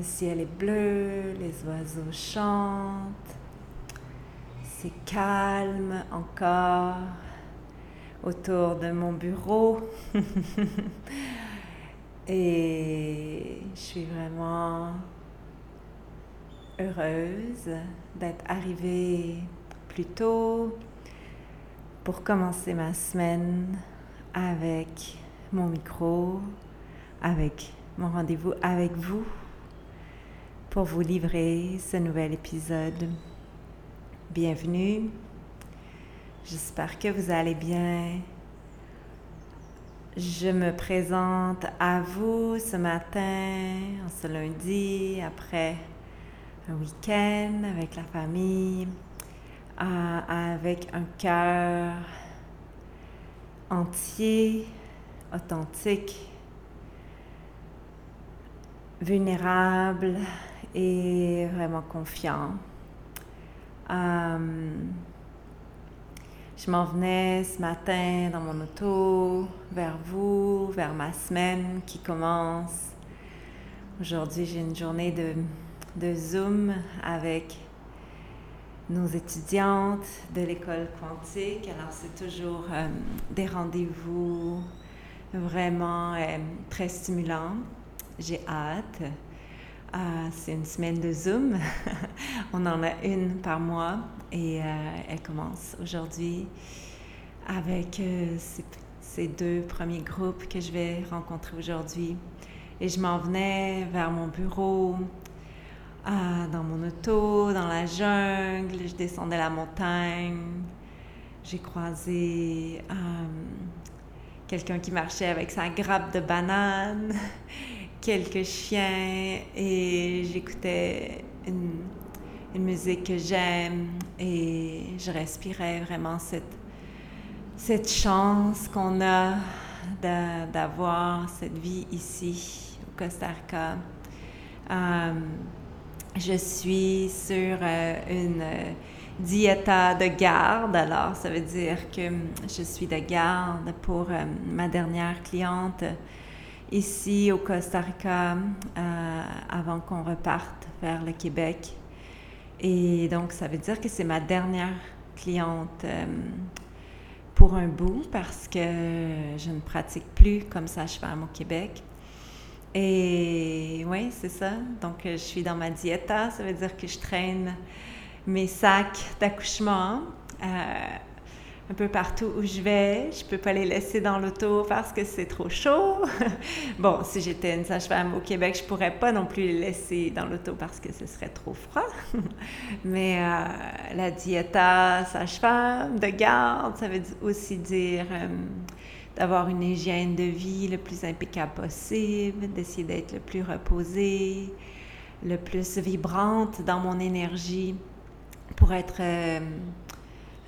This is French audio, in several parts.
Le ciel est bleu, les oiseaux chantent. C'est calme encore autour de mon bureau. Et je suis vraiment heureuse d'être arrivée plus tôt pour commencer ma semaine avec mon micro, avec mon rendez-vous avec vous pour vous livrer ce nouvel épisode. Bienvenue. J'espère que vous allez bien. Je me présente à vous ce matin, ce lundi, après un week-end avec la famille, avec un cœur entier, authentique, vulnérable et vraiment confiant. Euh, je m'en venais ce matin dans mon auto vers vous, vers ma semaine qui commence. Aujourd'hui, j'ai une journée de, de, Zoom avec nos étudiantes de l'école quantique. Alors, c'est toujours euh, des rendez-vous vraiment euh, très stimulants. J'ai hâte. Euh, c'est une semaine de Zoom. On en a une par mois et euh, elle commence aujourd'hui avec euh, ces, deux premiers groupes que je vais rencontrer aujourd'hui. Et je m'en venais vers mon bureau, dans mon auto, dans la jungle. Je descendais la montagne. J'ai croisé quelqu'un qui marchait avec sa grappe de bananes quelques chiens et j'écoutais une, musique que j'aime et je respirais vraiment cette, cette chance qu'on a d'avoir cette vie ici au Costa Rica. Euh, je suis sur euh, une diéta de garde, alors ça veut dire que je suis de garde pour euh, ma dernière cliente ici au Costa Rica euh, avant qu'on reparte vers le Québec. Et donc, ça veut dire que c'est ma dernière cliente euh, pour un bout parce que je ne pratique plus comme fais au Québec. Et oui, c'est ça. Donc, je suis dans ma diéta. Ça veut dire que je traîne mes sacs d'accouchement. Euh, un peu partout où je vais. Je peux pas les laisser dans l'auto parce que c'est trop chaud. bon, si j'étais une sage-femme au Québec, je pourrais pas non plus les laisser dans l'auto parce que ce serait trop froid. Mais euh, la diéta sage-femme de garde, ça veut aussi dire euh, d'avoir une hygiène de vie le plus impeccable possible, d'essayer d'être le plus reposée, le plus vibrante dans mon énergie pour être euh,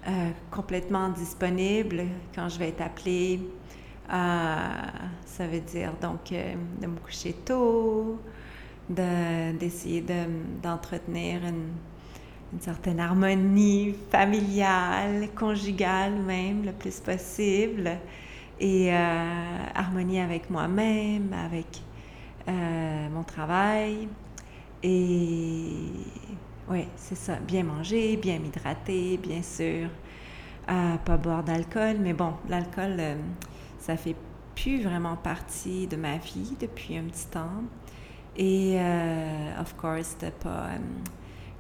euh, complètement disponible quand je vais être appelée. Euh, ça veut dire donc euh, de me coucher tôt, d'essayer d'entretenir une, une, certaine harmonie familiale, conjugale même, le plus possible, et harmonie avec moi-même, avec mon travail. Et oui, c'est ça. Bien manger, bien m'hydrater, bien sûr. Euh, pas boire d'alcool, mais bon, l'alcool, euh, ça fait plus vraiment partie de ma vie depuis un petit temps. Et, of course, de pas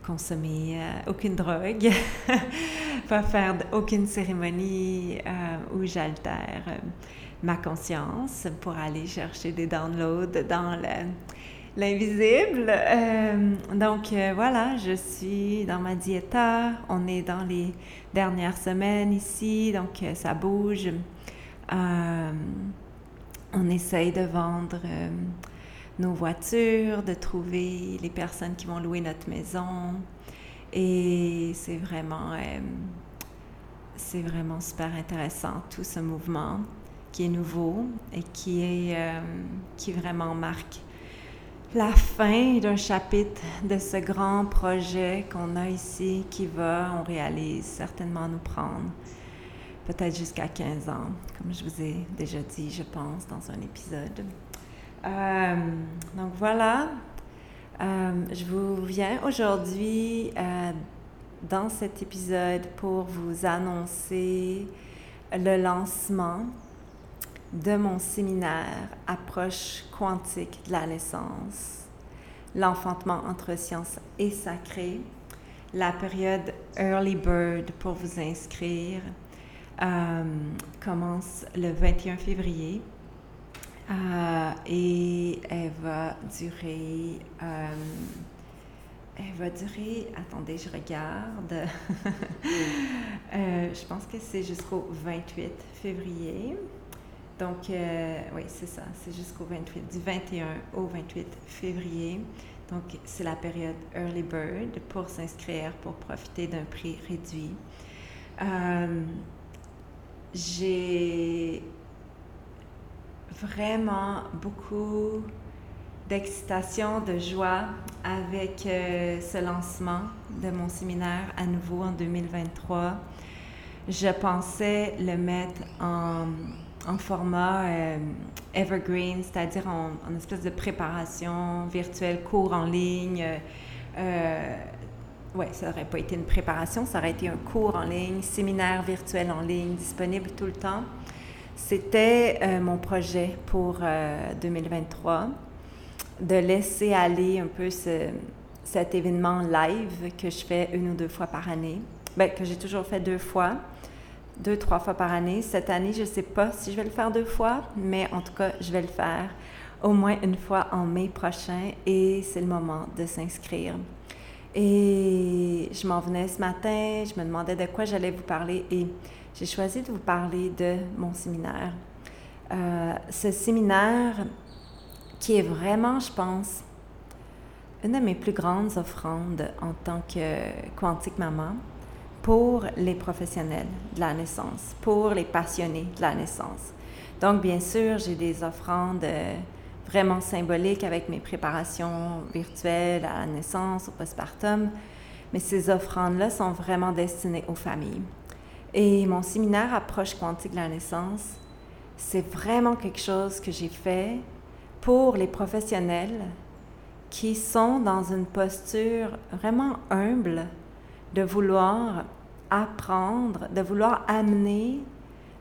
consommer aucune drogue, pas faire aucune cérémonie où j'altère ma conscience pour aller chercher des downloads dans l'invisible. Euh, donc euh, voilà, je suis dans ma diéta. On est dans les dernières semaines ici, donc euh, ça bouge. on essaye de vendre nos voitures, de trouver les personnes qui vont louer notre maison. Et c'est vraiment, c'est vraiment super intéressant tout ce mouvement qui est nouveau et qui est qui vraiment marque la fin d'un chapitre de ce grand projet qu'on a ici qui va, on réalise, certainement nous prendre peut-être jusqu'à 15 ans, comme je vous ai déjà dit, je pense, dans un épisode. Euh, donc voilà, euh, je vous viens aujourd'hui dans cet épisode pour vous annoncer le lancement de mon séminaire Approche quantique de la naissance, l'enfantement entre science et sacré, la période Early Bird pour vous inscrire euh, commence le 21 février euh, et elle va durer. Euh, elle va durer, attendez, je regarde. je pense que c'est jusqu'au 28 février. Donc, euh, oui, c'est ça. C'est jusqu'au 28, du 21 au 28 février. Donc, c'est la période Early Bird pour s'inscrire, pour profiter d'un prix réduit. Euh, j'ai vraiment beaucoup d'excitation, de joie avec euh, ce lancement de mon séminaire à nouveau en 2023. Je pensais le mettre en en format euh, evergreen, c'est-à-dire en, espèce de préparation virtuelle, cours en ligne. Euh, oui, ça n'aurait pas été une préparation, ça aurait été un cours en ligne, séminaire virtuel en ligne, disponible tout le temps. C'était euh, mon projet pour 2023, de laisser aller un peu cet événement live que je fais une ou deux fois par année, ben, que j'ai toujours fait deux fois deux, trois fois par année. Cette année, je ne sais pas si je vais le faire deux fois, mais en tout cas, je vais le faire au moins une fois en mai prochain et c'est le moment de s'inscrire. Et je m'en venais ce matin, je me demandais de quoi j'allais vous parler et j'ai choisi de vous parler de mon séminaire. Euh, ce séminaire qui est vraiment, je pense, une de mes plus grandes offrandes en tant que quantique maman pour les professionnels de la naissance, pour les passionnés de la naissance. Donc, bien sûr, j'ai des offrandes euh, vraiment symboliques avec mes préparations virtuelles à la naissance, au postpartum, mais ces offrandes-là sont vraiment destinées aux familles. Et mon séminaire Approche quantique de la naissance, c'est vraiment quelque chose que j'ai fait pour les professionnels qui sont dans une posture vraiment humble de vouloir apprendre, de vouloir amener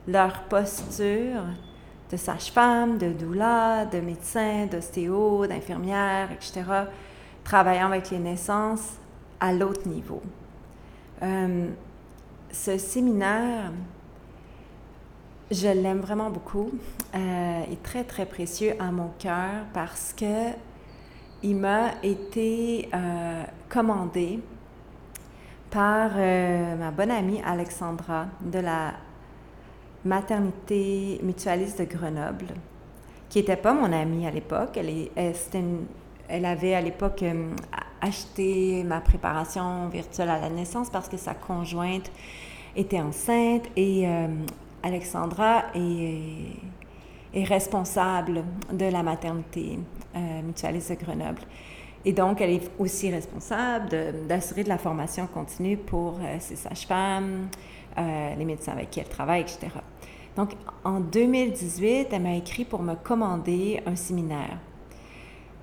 leur posture de sage-femme, de doula, de médecin, d'ostéo, d'infirmière, etc., travaillant avec les naissances à l'autre niveau. Euh, ce séminaire, je l'aime vraiment beaucoup, euh, est très très précieux à mon cœur parce que il m'a été euh, commandé par euh, ma bonne amie Alexandra de la maternité mutualiste de Grenoble, qui n'était pas mon amie à l'époque. Elle, elle, avait à l'époque euh, acheté ma préparation virtuelle à la naissance parce que sa conjointe était enceinte et euh, Alexandra est, responsable de la maternité mutualiste de Grenoble. Et donc, elle est aussi responsable d'assurer de, la formation continue pour euh, ses sages-femmes, euh, les médecins avec qui elle travaille, etc. Donc, en 2018, elle m'a écrit pour me commander un séminaire.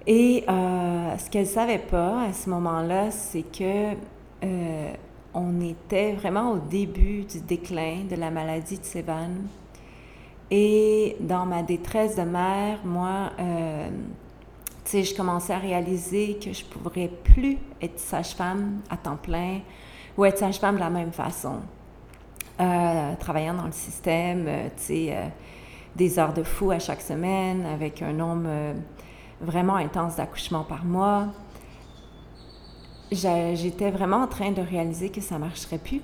Et euh, ce qu'elle ne savait pas à ce moment-là, c'est que on était vraiment au début du déclin de la maladie de Sévan. Et dans ma détresse de mère, moi, sais, je commençais à réaliser que je ne pourrais plus être sage-femme à temps plein ou être sage-femme de la même façon. Euh, travaillant dans le système, euh, euh, des heures de fou à chaque semaine, avec un nombre vraiment intense d'accouchements par mois. J'étais vraiment en train de réaliser que ça ne marcherait plus.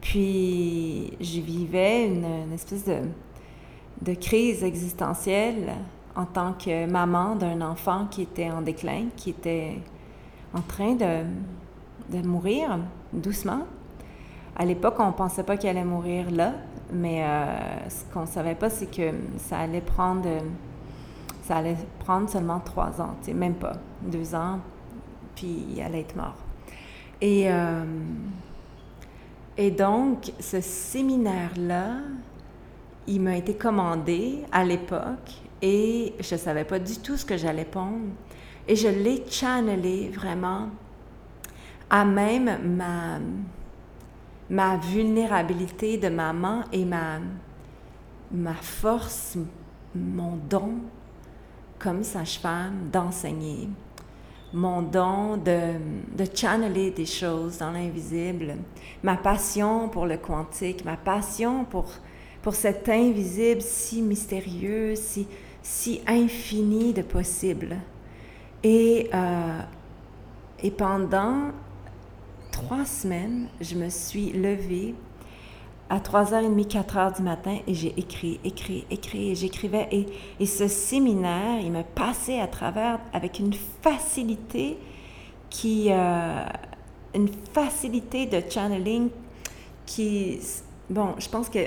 Puis, je vivais une, espèce de crise existentielle en tant que maman d'un enfant qui était en déclin, qui était en train de, de mourir doucement. À l'époque, on ne pensait pas qu'il allait mourir là, mais euh, ce qu'on ne savait pas, c'est que ça allait prendre ça allait prendre seulement trois ans, même pas deux ans, puis il allait être mort. Et, euh, et donc, ce séminaire-là, il m'a été commandé à l'époque et je ne savais pas du tout ce que j'allais pondre. Et je l'ai channelé vraiment à même ma, ma vulnérabilité de maman et ma, ma force, mon don comme sage-femme d'enseigner, mon don de, de channeler des choses dans l'invisible, ma passion pour le quantique, ma passion pour, pour cet invisible si mystérieux, si, si infini de possible. Et, euh, et pendant trois semaines, je me suis levée à 3h30, 4h du matin et j'ai écrit, écrit, écrit et j'écrivais. Et, et, ce séminaire, il me passait à travers avec une facilité qui. Euh, une facilité de channeling qui. Bon, je pense que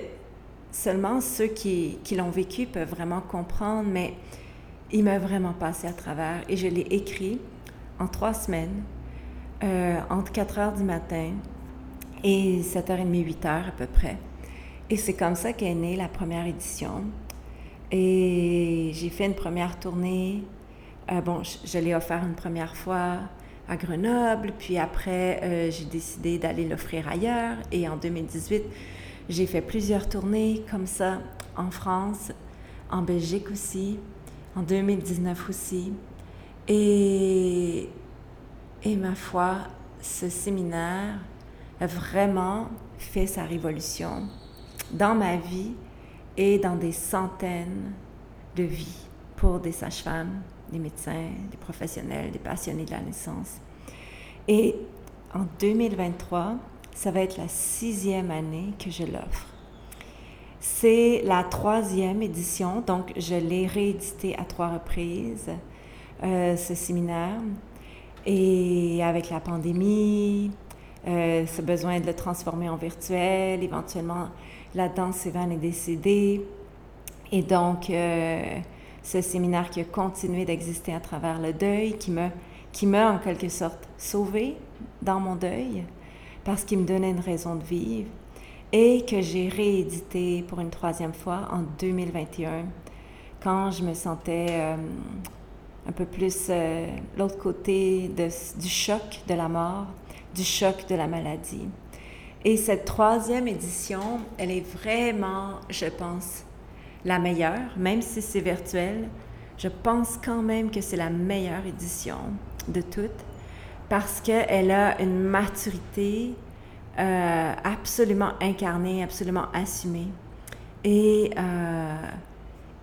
seulement ceux qui, qui l'ont vécu peuvent vraiment comprendre, mais il m'a vraiment passé à travers et je l'ai écrit en trois semaines, euh, entre 4 h du matin et 7h30, 8h à peu près. Et c'est comme ça qu'est née la première édition. Et j'ai fait une première tournée. Euh, bon, je, l'ai offert une première fois à Grenoble, puis après, euh, j'ai décidé d'aller l'offrir ailleurs. Et en 2018, j'ai fait plusieurs tournées comme ça en France, en Belgique aussi, en 2019 aussi. Et, et ma foi, ce séminaire a vraiment fait sa révolution dans ma vie et dans des centaines de vies pour des sages-femmes, des médecins, des professionnels, des passionnés de la naissance. Et en 2023, ça va être la sixième année que je l'offre. C'est la troisième édition, donc je l'ai réédité à trois reprises, euh, ce séminaire. Et avec la pandémie, euh, ce besoin de le transformer en virtuel. Éventuellement, la danse Evan est décédée. Et donc, euh, ce séminaire qui a continué d'exister à travers le deuil, qui m'a, qui m'a en quelque sorte sauvé dans mon deuil, parce qu'il me donnait une raison de vivre, et que j'ai réédité pour une troisième fois en 2021, quand je me sentais euh, un peu plus l'autre côté du choc de la mort, du choc de la maladie. Et cette troisième édition, elle est vraiment, je pense, la meilleure, même si c'est virtuel. Je pense quand même que c'est la meilleure édition de toutes parce qu'elle a une maturité euh, absolument incarnée, absolument assumée. Et, euh,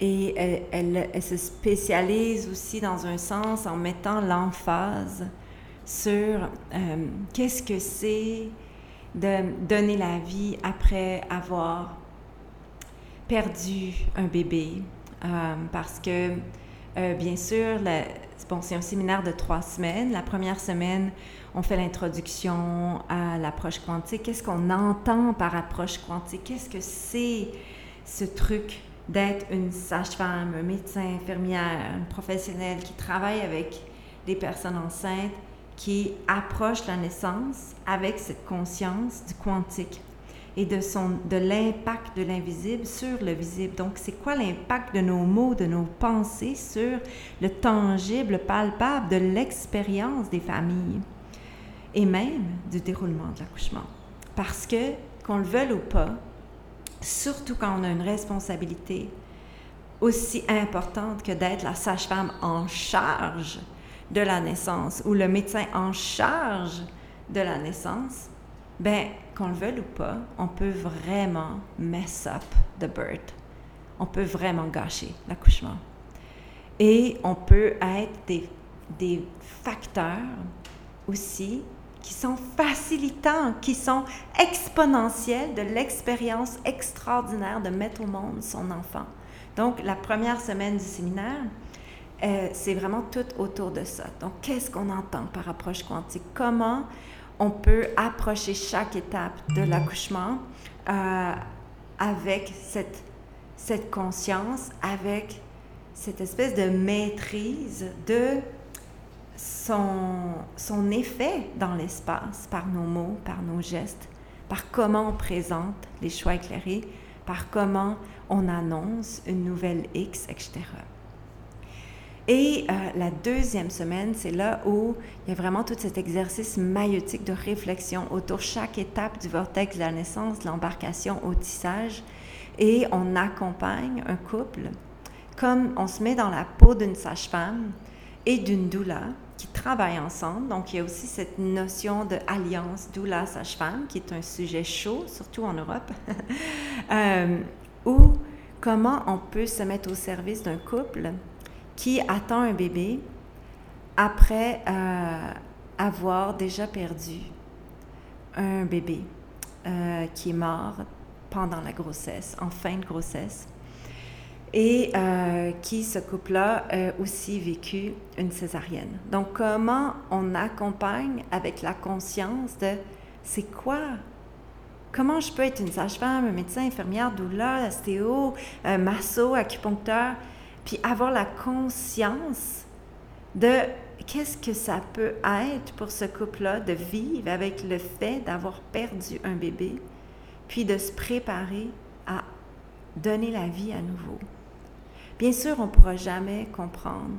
et elle, elle, se spécialise aussi dans un sens en mettant l'emphase sur euh, qu'est-ce que c'est de donner la vie après avoir perdu un bébé. Euh, parce que, euh, bien sûr, c'est un séminaire de trois semaines. La première semaine, on fait l'introduction à l'approche quantique. Qu'est-ce qu'on entend par approche quantique? Qu'est-ce que c'est ce truc d'être une sage-femme, un médecin, infirmière, un professionnel qui travaille avec des personnes enceintes qui approche la naissance avec cette conscience du quantique? Et de, son, de l'impact de l'invisible sur le visible. Donc, c'est quoi l'impact de nos mots, de nos pensées sur le tangible, palpable de l'expérience des familles et même du déroulement de l'accouchement? Parce que, qu'on le veuille ou pas, surtout quand on a une responsabilité, aussi importante que d'être la sage-femme en charge de la naissance ou le médecin en charge de la naissance, ben qu'on le veuille ou pas, on peut vraiment mess up the birth. On peut vraiment gâcher l'accouchement. Et on peut être des, des facteurs aussi qui sont facilitants, qui sont exponentiels de l'expérience extraordinaire de mettre au monde son enfant. Donc, la première semaine du séminaire, euh, c'est vraiment tout autour de ça. Donc, qu'est-ce qu'on entend par approche quantique? Comment on peut approcher chaque étape de l'accouchement euh, avec cette, cette conscience, avec cette espèce de maîtrise de son, son effet dans l'espace par nos mots, par nos gestes, par comment on présente les choix éclairés, par comment on annonce une nouvelle X, etc. Et euh, la deuxième semaine, c'est là où il y a vraiment tout cet exercice maïotique de réflexion autour chaque étape du vortex de la naissance, l'embarcation au tissage. Et on accompagne un couple comme on se met dans la peau d'une sage-femme et d'une doula qui travaillent ensemble. Donc, il y a aussi cette notion de alliance doula-sage-femme qui est un sujet chaud, surtout en Europe, euh, où comment on peut se mettre au service d'un couple qui attend un bébé après euh, avoir déjà perdu un bébé euh, qui est mort pendant la grossesse, en fin de grossesse, et euh, qui, ce couple-là, a aussi vécu une césarienne. Donc, comment on accompagne avec la conscience de c'est quoi? Comment je peux être une sage-femme, un médecin, infirmière, doula, ostéo, masso, acupuncteur puis avoir la conscience de qu'est-ce que ça peut être pour ce couple-là de vivre avec le fait d'avoir perdu un bébé, puis de se préparer à donner la vie à nouveau. Bien sûr, on ne pourra jamais comprendre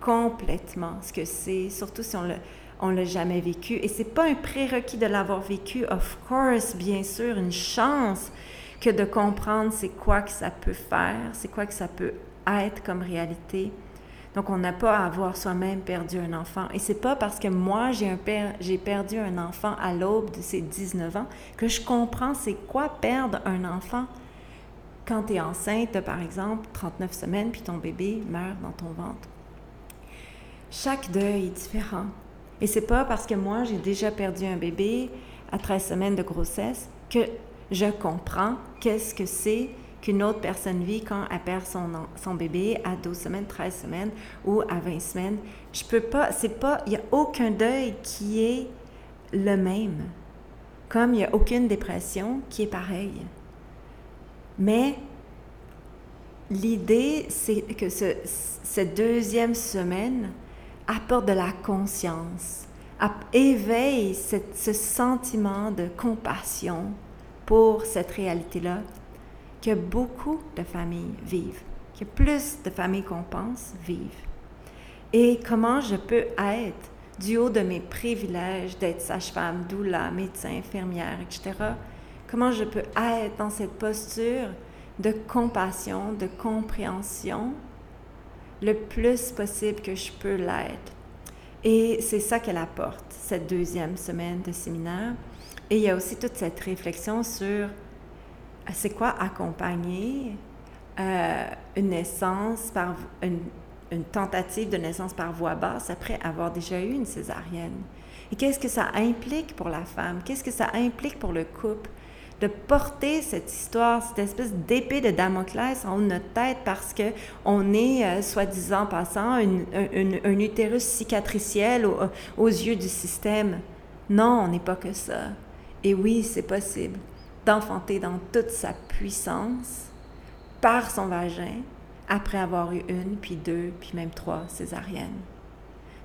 complètement ce que c'est, surtout si on le, l'a jamais vécu. Et c'est pas un prérequis de l'avoir vécu, of course, bien sûr, une chance que de comprendre c'est quoi que ça peut faire, c'est quoi que ça peut être comme réalité. Donc, on n'a pas à avoir soi-même perdu un enfant. Et c'est pas parce que moi, j'ai, perdu un enfant à l'aube de ses 19 ans que je comprends c'est quoi perdre un enfant quand tu es enceinte, par exemple, 39 semaines, puis ton bébé meurt dans ton ventre. Chaque deuil est différent. Et c'est pas parce que moi, j'ai déjà perdu un bébé à 13 semaines de grossesse que je comprends qu'est-ce que c'est qu'une autre personne vit quand elle perd son, son bébé à 12 semaines, 13 semaines ou à 20 semaines. Je peux pas, c'est pas, il n'y a aucun deuil qui est le même. Comme il n'y a aucune dépression qui est pareille. Mais l'idée, c'est que ce, cette deuxième semaine apporte de la conscience, éveille ce sentiment de compassion pour cette réalité-là que beaucoup de familles vivent, que plus de familles qu'on pense vivent. Et comment je peux être, du haut de mes privilèges d'être sage-femme, doula, médecin, infirmière, etc., comment je peux être dans cette posture de compassion, de compréhension, le plus possible que je peux l'être? Et c'est ça qu'elle apporte, cette deuxième semaine de séminaire. Et il y a aussi toute cette réflexion sur c'est quoi accompagner euh, une naissance par une, tentative de naissance par voie basse après avoir déjà eu une césarienne? Et qu'est-ce que ça implique pour la femme? Qu'est-ce que ça implique pour le couple? de porter cette histoire, cette espèce d'épée de Damoclès en haut de notre tête parce que on est, euh, soi-disant passant, un utérus cicatriciel aux yeux du système? Non, on n'est pas que ça. Et oui, c'est possible d'enfanter dans toute sa puissance par son vagin après avoir eu une, puis deux, puis même trois césariennes.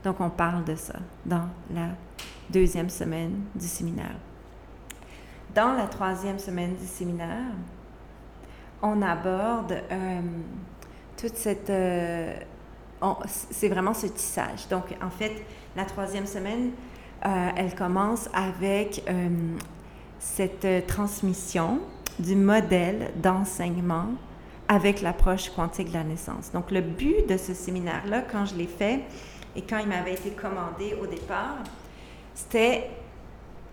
Donc on parle de ça dans la deuxième semaine du séminaire. Dans la troisième semaine du séminaire, on aborde euh, toute cette... Euh, c'est vraiment ce tissage. Donc en fait, la troisième semaine, euh, elle commence avec cette euh, transmission du modèle d'enseignement avec l'approche quantique de la naissance. Donc, le but de ce séminaire-là, quand je l'ai fait et quand il m'avait été commandé au départ, c'était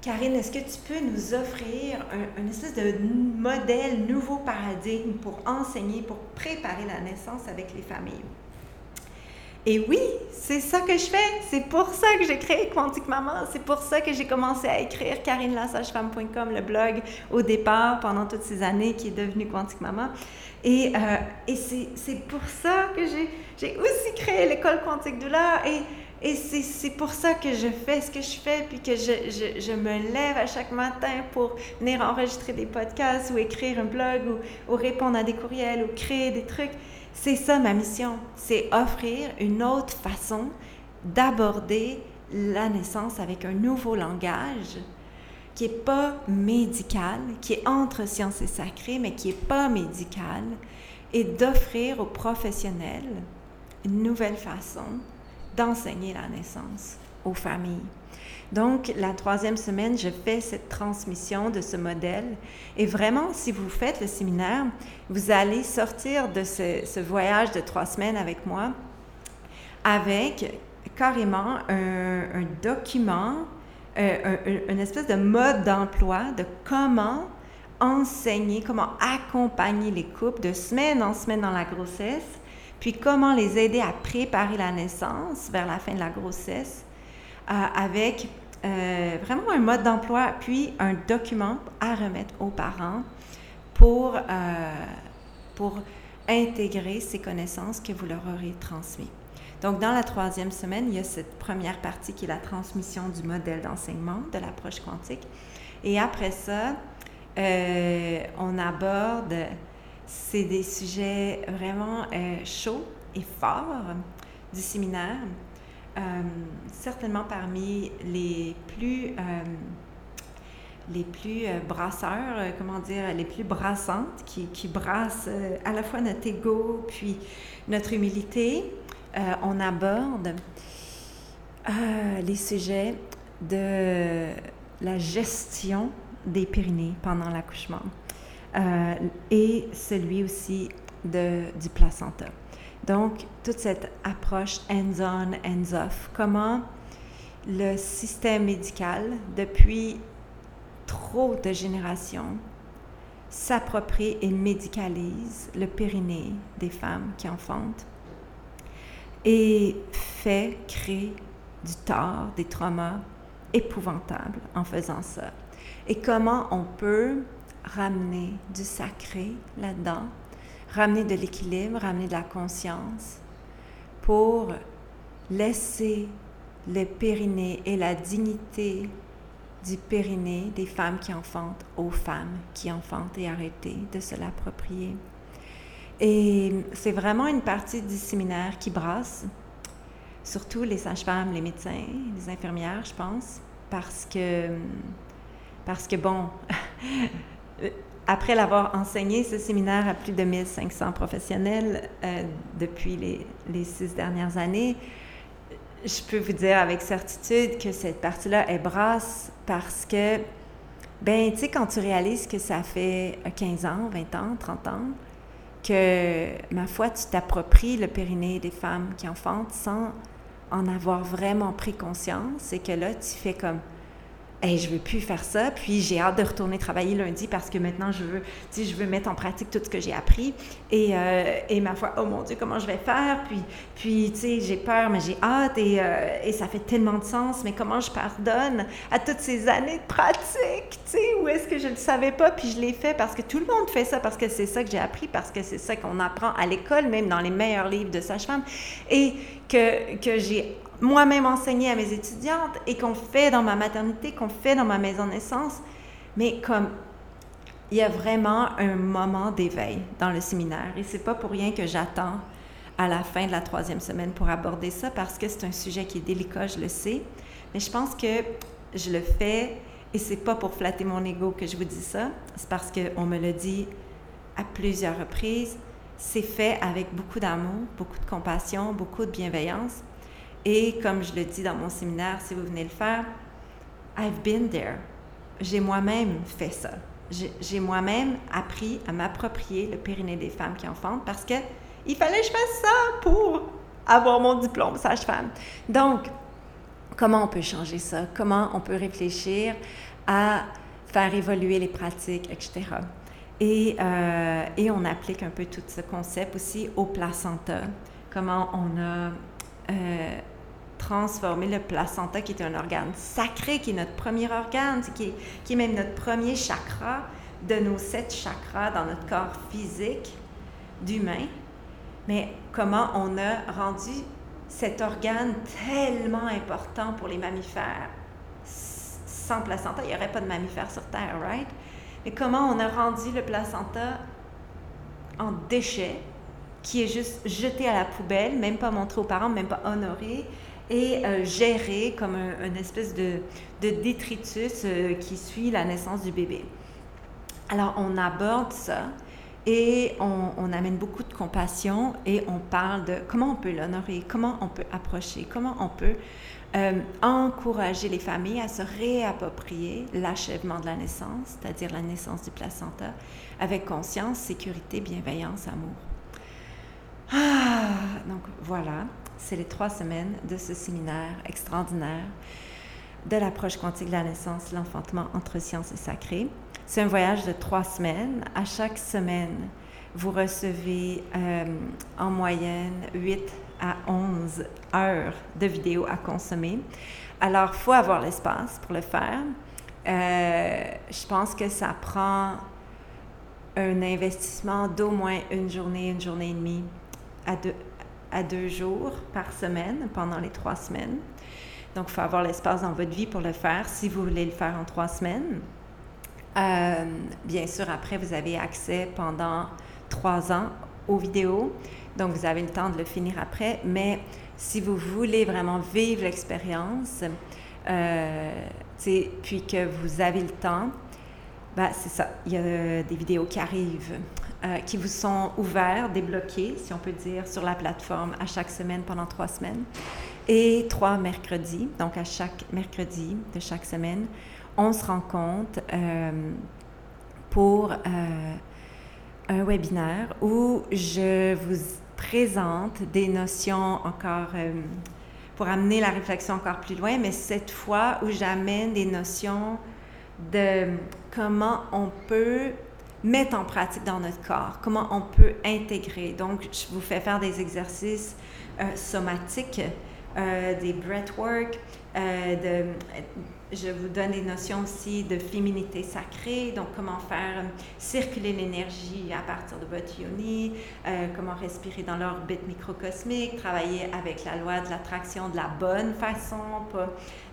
Karine, est-ce que tu peux nous offrir un, espèce de modèle, nouveau paradigme pour enseigner, pour préparer la naissance avec les familles? Et oui, c'est ça que je fais. C'est pour ça que j'ai créé Quantique Maman. C'est pour ça que j'ai commencé à écrire karinelassagefemme.com, le blog au départ, pendant toutes ces années, qui est devenu Quantique Maman. Et, euh, c'est pour ça que j'ai aussi créé l'école Quantique Doula. Et et c'est pour ça que je fais ce que je fais, puis que je, me lève à chaque matin pour venir enregistrer des podcasts ou écrire un blog ou répondre à des courriels ou créer des trucs. C'est ça ma mission, c'est offrir une autre façon d'aborder la naissance avec un nouveau langage qui n'est pas médical, qui est entre sciences et sacré, mais qui n'est pas médical, et d'offrir aux professionnels une nouvelle façon d'enseigner la naissance aux familles. Donc, la troisième semaine, je fais cette transmission de ce modèle. Et vraiment, si vous faites le séminaire, vous allez sortir de ce, voyage de trois semaines avec moi avec carrément un, document, euh, une espèce de mode d'emploi de comment enseigner, comment accompagner les couples de semaine en semaine dans la grossesse puis comment les aider à préparer la naissance vers la fin de la grossesse euh, avec euh, vraiment un mode d'emploi, puis un document à remettre aux parents pour, euh, pour intégrer ces connaissances que vous leur aurez transmises. Donc, dans la troisième semaine, il y a cette première partie qui est la transmission du modèle d'enseignement de l'approche quantique. Et après ça, on aborde c'est des sujets vraiment euh, chauds et forts du séminaire, euh, certainement parmi les plus, euh, les plus brasseurs, comment dire, les plus brassantes, qui, brassent à la fois notre ego puis notre humilité. on aborde les sujets de la gestion des Pyrénées pendant l'accouchement. Euh, et celui aussi de, du placenta. Donc, toute cette approche hands-on, hands-off, comment le système médical, depuis trop de générations, s'approprie et médicalise le périnée des femmes qui enfantent et fait créer du tort, des traumas épouvantables en faisant ça. Et comment on peut ramener du sacré là-dedans, ramener de l'équilibre, ramener de la conscience pour laisser le périnée et la dignité du périnée des femmes qui enfantent aux femmes qui enfantent et arrêter de se l'approprier. Et c'est vraiment une partie du séminaire qui brasse, surtout les sages-femmes, les médecins, les infirmières, je pense, parce que, parce que bon, après l'avoir enseigné ce séminaire à plus de 1500 professionnels euh, depuis les, six dernières années, je peux vous dire avec certitude que cette partie-là est brasse parce que, ben, tu sais, quand tu réalises que ça fait 15 ans, 20 ans, 30 ans, que, ma foi, tu t'appropries le périnée des femmes qui enfantent sans en avoir vraiment pris conscience et que là, tu fais comme, hey, je veux plus faire ça, puis j'ai hâte de retourner travailler lundi parce que maintenant je veux, tu je veux mettre en pratique tout ce que j'ai appris. Et, euh, ma foi, oh mon Dieu, comment je vais faire? Puis, puis tu sais, j'ai peur, mais j'ai hâte et, euh, et, ça fait tellement de sens. Mais comment je pardonne à toutes ces années de pratique, tu sais, où est-ce que je ne savais pas, puis je l'ai fait parce que tout le monde fait ça, parce que c'est ça que j'ai appris, parce que c'est ça qu'on apprend à l'école, même dans les meilleurs livres de sage-femme, et que, que j'ai moi-même enseigné à mes étudiantes et qu'on fait dans ma maternité, qu'on fait dans ma maison de naissance. Mais comme il y a vraiment un moment d'éveil dans le séminaire et c'est pas pour rien que j'attends à la fin de la troisième semaine pour aborder ça parce que c'est un sujet qui est délicat, je le sais. Mais je pense que je le fais et c'est pas pour flatter mon ego que je vous dis ça, c'est parce qu'on me le dit à plusieurs reprises. C'est fait avec beaucoup d'amour, beaucoup de compassion, beaucoup de bienveillance. Et comme je le dis dans mon séminaire, si vous venez le faire, I've been there. J'ai moi-même fait ça. j'ai moi-même appris à m'approprier le périnée des femmes qui enfantent parce que il fallait que je fasse ça pour avoir mon diplôme sage-femme. Donc, comment on peut changer ça? Comment on peut réfléchir à faire évoluer les pratiques, etc. Et, euh, et on applique un peu tout ce concept aussi au placenta. Comment on a euh, transformé le placenta, qui est un organe sacré, qui est notre premier organe, qui est, qui est même notre premier chakra de nos sept chakras dans notre corps physique d'humain. Mais comment on a rendu cet organe tellement important pour les mammifères? Sans placenta, il n'y aurait pas de mammifères sur Terre, right? Mais comment on a rendu le placenta en déchet, qui est juste jeté à la poubelle, même pas montré aux parents, même pas honoré, et euh, géré comme un, une espèce de, détritus euh, qui suit la naissance du bébé. Alors, on aborde ça et on, amène beaucoup de compassion et on parle de comment on peut l'honorer, comment on peut approcher, comment on peut euh, encourager les familles à se réapproprier l'achèvement de la naissance, c'est-à-dire la naissance du placenta, avec conscience, sécurité, bienveillance, amour. Ah, donc voilà, c'est les trois semaines de ce séminaire extraordinaire de l'approche quantique de la naissance, l'enfantement entre science et sacré. C'est un voyage de trois semaines. À chaque semaine, vous recevez euh, en moyenne 8 à 11 heures de vidéos à consommer. Alors, il faut avoir l'espace pour le faire. Euh, je pense que ça prend un investissement d'au moins une journée, une journée et demie à deux, à deux jours par semaine pendant les trois semaines. Donc, il faut avoir l'espace dans votre vie pour le faire si vous voulez le faire en trois semaines. Euh, bien sûr, après, vous avez accès pendant trois ans aux vidéos, donc vous avez le temps de le finir après, mais si vous voulez vraiment vivre l'expérience, euh, puis que vous avez le temps, ben, c'est ça, il y a des vidéos qui arrivent, euh, qui vous sont ouvertes, débloquées, si on peut dire, sur la plateforme à chaque semaine pendant trois semaines, et trois mercredis, donc à chaque mercredi de chaque semaine, on se rencontre euh, pour euh, un webinaire où je vous présente des notions encore euh, pour amener la réflexion encore plus loin, mais cette fois où j'amène des notions de comment on peut mettre en pratique dans notre corps, comment on peut intégrer. Donc, je vous fais faire des exercices somatiques, des breathwork, de je vous donne des notions aussi de féminité sacrée, donc comment faire euh, circuler l'énergie à partir de votre yoni, euh, comment respirer dans l'orbite microcosmique, travailler avec la loi de l'attraction de la bonne façon, pas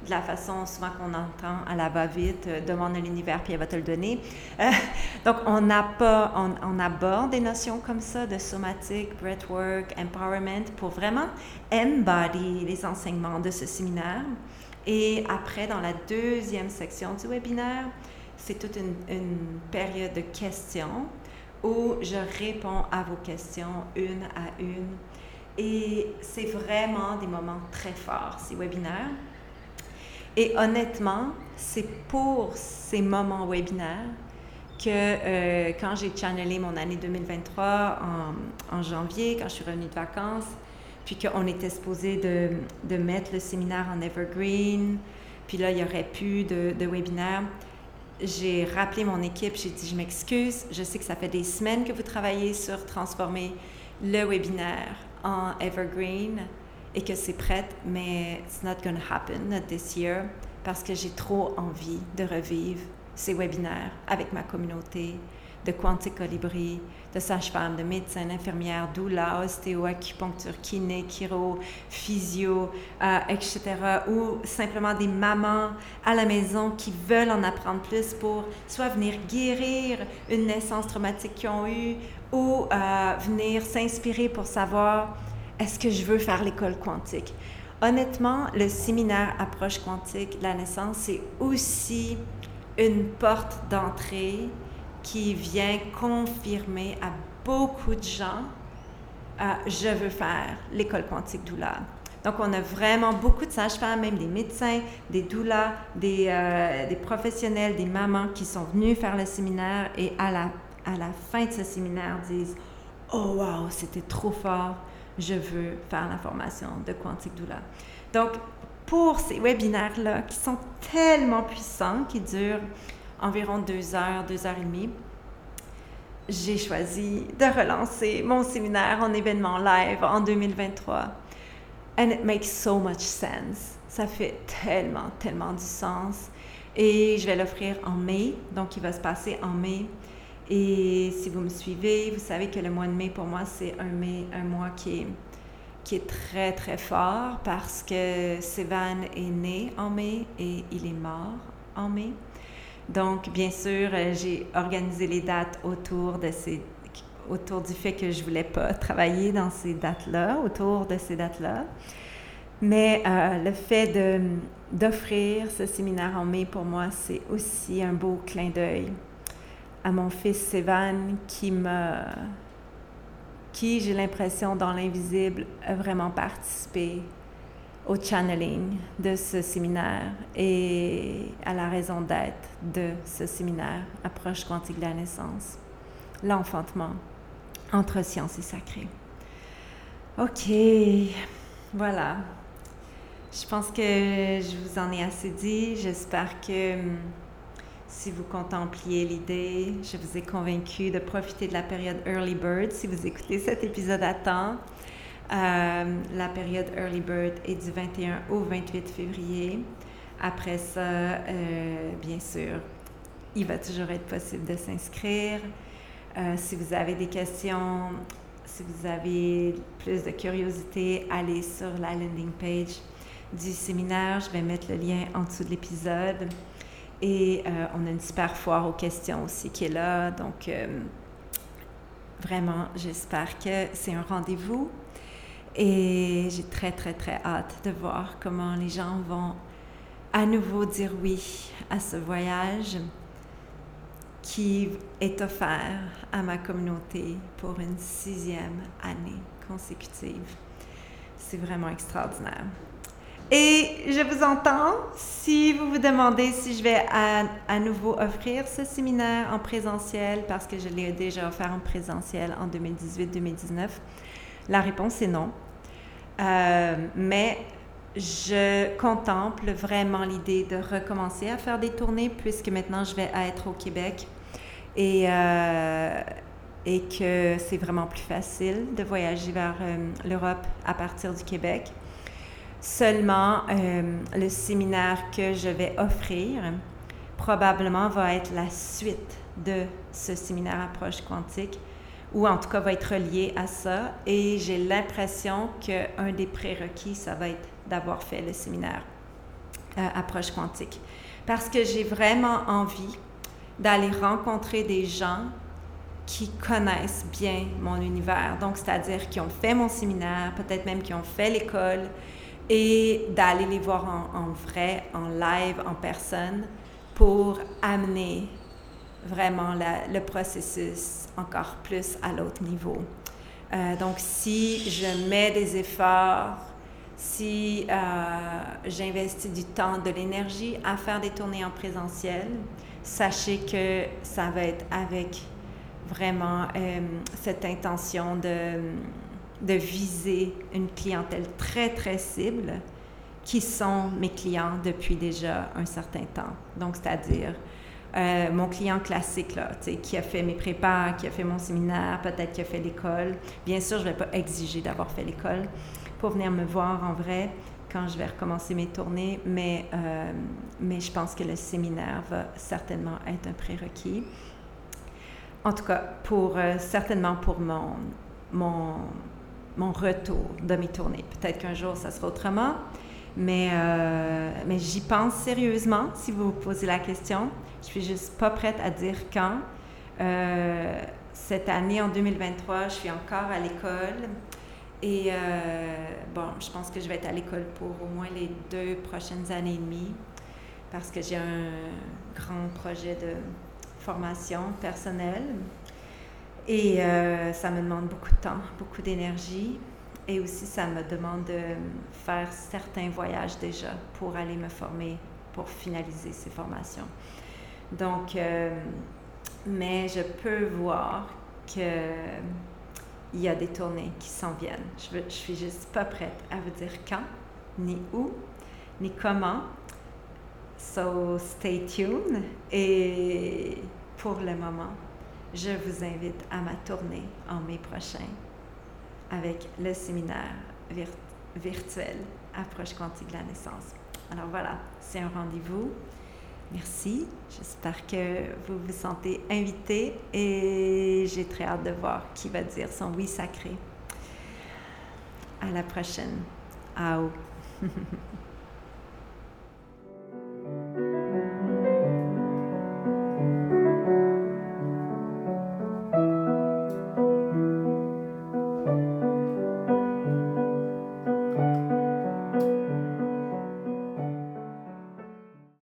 de la façon souvent qu'on entend à la va-vite, euh, demande à l'univers puis elle va te le donner. donc on pas, on, on, aborde des notions comme ça de somatique, breathwork, empowerment pour vraiment embody les enseignements de ce séminaire. Et après, dans la deuxième section du webinaire, c'est toute une, période de questions où je réponds à vos questions une à une. Et c'est vraiment des moments très forts, ces webinaires. Et honnêtement, c'est pour ces moments webinaires que euh, quand j'ai channelé mon année 2023 en, en janvier, quand je suis revenue de vacances, puis qu'on était supposé de, de, mettre le séminaire en evergreen, puis là, il n'y aurait plus de, de webinaire. J'ai rappelé mon équipe, j'ai dit, je m'excuse, je sais que ça fait des semaines que vous travaillez sur transformer le webinaire en evergreen et que c'est prêt, mais it's not going to happen this year parce que j'ai trop envie de revivre ces webinaires avec ma communauté de Quantique Colibri, de sage-femme, de médecin, d'infirmière, doula, ostéo, acupuncture, kiné, chiro, physio, euh, etc. Ou simplement des mamans à la maison qui veulent en apprendre plus pour soit venir guérir une naissance traumatique qu'ils ont eue ou euh, venir s'inspirer pour savoir est-ce que je veux faire l'école quantique? Honnêtement, le séminaire Approche quantique, la naissance, c'est aussi une porte d'entrée qui vient confirmer à beaucoup de gens euh, je veux faire l'école quantique doula. Donc, on a vraiment beaucoup de sages-femmes, même des médecins, des doulas, des, euh, des, professionnels, des mamans qui sont venus faire le séminaire et à la, à la fin de ce séminaire disent Oh, wow, c'était trop fort, je veux faire la formation de Quantique Doula. Donc, pour ces webinaires-là qui sont tellement puissants, qui durent environ deux heures, deux heures et demie, j'ai choisi de relancer mon séminaire en événement live en 2023. And it makes so much sense. Ça fait tellement, tellement du sens. Et je vais l'offrir en mai, donc il va se passer en mai. Et si vous me suivez, vous savez que le mois de mai, pour moi, c'est un, mai, un mois qui est, qui est très, très fort parce que Sévan est né en mai et il est mort en mai. Donc, bien sûr, euh, j'ai organisé les dates autour de ces autour du fait que je voulais pas travailler dans ces dates-là, autour de ces dates-là. Mais euh, le fait d'offrir ce séminaire en mai, pour moi, c'est aussi un beau clin d'œil à mon fils Sévan qui m'a qui, j'ai l'impression, dans l'invisible, a vraiment participé au channeling de ce séminaire et à la raison d'être de ce séminaire, Approche quantique de la naissance, l'enfantement entre science et sacré. OK, voilà. Je pense que je vous en ai assez dit. J'espère que hum, si vous contempliez l'idée, je vous ai convaincu de profiter de la période Early Bird si vous écoutez cet épisode à temps. Euh, la période Early Bird est du 21 au 28 février. Après ça, euh, bien sûr, il va toujours être possible de s'inscrire. Euh, si vous avez des questions, si vous avez plus de curiosité, allez sur la landing page du séminaire. Je vais mettre le lien en dessous de l'épisode. Et on a une super foire aux questions aussi qui est là. Donc, vraiment, j'espère que c'est un rendez-vous et j'ai très, très, très hâte de voir comment les gens vont à nouveau dire oui à ce voyage qui est offert à ma communauté pour une sixième année consécutive. C'est vraiment extraordinaire. Et je vous entends si vous vous demandez si je vais à, nouveau offrir ce séminaire en présentiel parce que je l'ai déjà offert en présentiel en 2018-2019. La réponse est non. Euh, mais je contemple vraiment l'idée de recommencer à faire des tournées puisque maintenant je vais être au Québec et, euh, que c'est vraiment plus facile de voyager vers euh, l'Europe à partir du Québec. Seulement, le séminaire que je vais offrir probablement va être la suite de ce séminaire approche quantique ou en tout cas va être relié à ça. Et j'ai l'impression qu'un des prérequis, ça va être d'avoir fait le séminaire euh, Approche quantique. Parce que j'ai vraiment envie d'aller rencontrer des gens qui connaissent bien mon univers. Donc, c'est-à-dire qui ont fait mon séminaire, peut-être même qui ont fait l'école, et d'aller les voir en, vrai, en live, en personne, pour amener vraiment le processus encore plus à l'autre niveau. Euh, donc, si je mets des efforts, si euh, j'investis du temps, de l'énergie à faire des tournées en présentiel, sachez que ça va être avec vraiment euh, cette intention de, de viser une clientèle très, très cible qui sont mes clients depuis déjà un certain temps. Donc, c'est-à-dire euh, mon client classique, là, qui a fait mes prépas, qui a fait mon séminaire, peut-être qui a fait l'école. Bien sûr, je ne vais pas exiger d'avoir fait l'école pour venir me voir en vrai quand je vais recommencer mes tournées, mais, euh, mais je pense que le séminaire va certainement être un prérequis. En tout cas, pour, euh, certainement pour mon, mon, mon retour de mes tournées. Peut-être qu'un jour, ça sera autrement, mais, mais j'y pense sérieusement si vous vous posez la question. Je suis juste pas prête à dire quand. Euh, cette année, en 2023, je suis encore à l'école. Et euh, bon, je pense que je vais être à l'école pour au moins les deux prochaines années et demie parce que j'ai un grand projet de formation personnelle. Et euh, ça me demande beaucoup de temps, beaucoup d'énergie. et aussi, ça me demande de faire certains voyages déjà pour aller me former, pour finaliser ces formations. Donc, euh, mais je peux voir que il y a des tournées qui s'en viennent. Je, ne suis juste pas prête à vous dire quand, ni où, ni comment. So stay tuned. Et pour le moment, je vous invite à ma tournée en mai prochain avec le séminaire virtuel Approche quantique de la naissance. Alors voilà, c'est un rendez-vous. Merci. J'espère que vous vous sentez invité et j'ai très hâte de voir qui va dire son oui sacré. À la prochaine. Ao.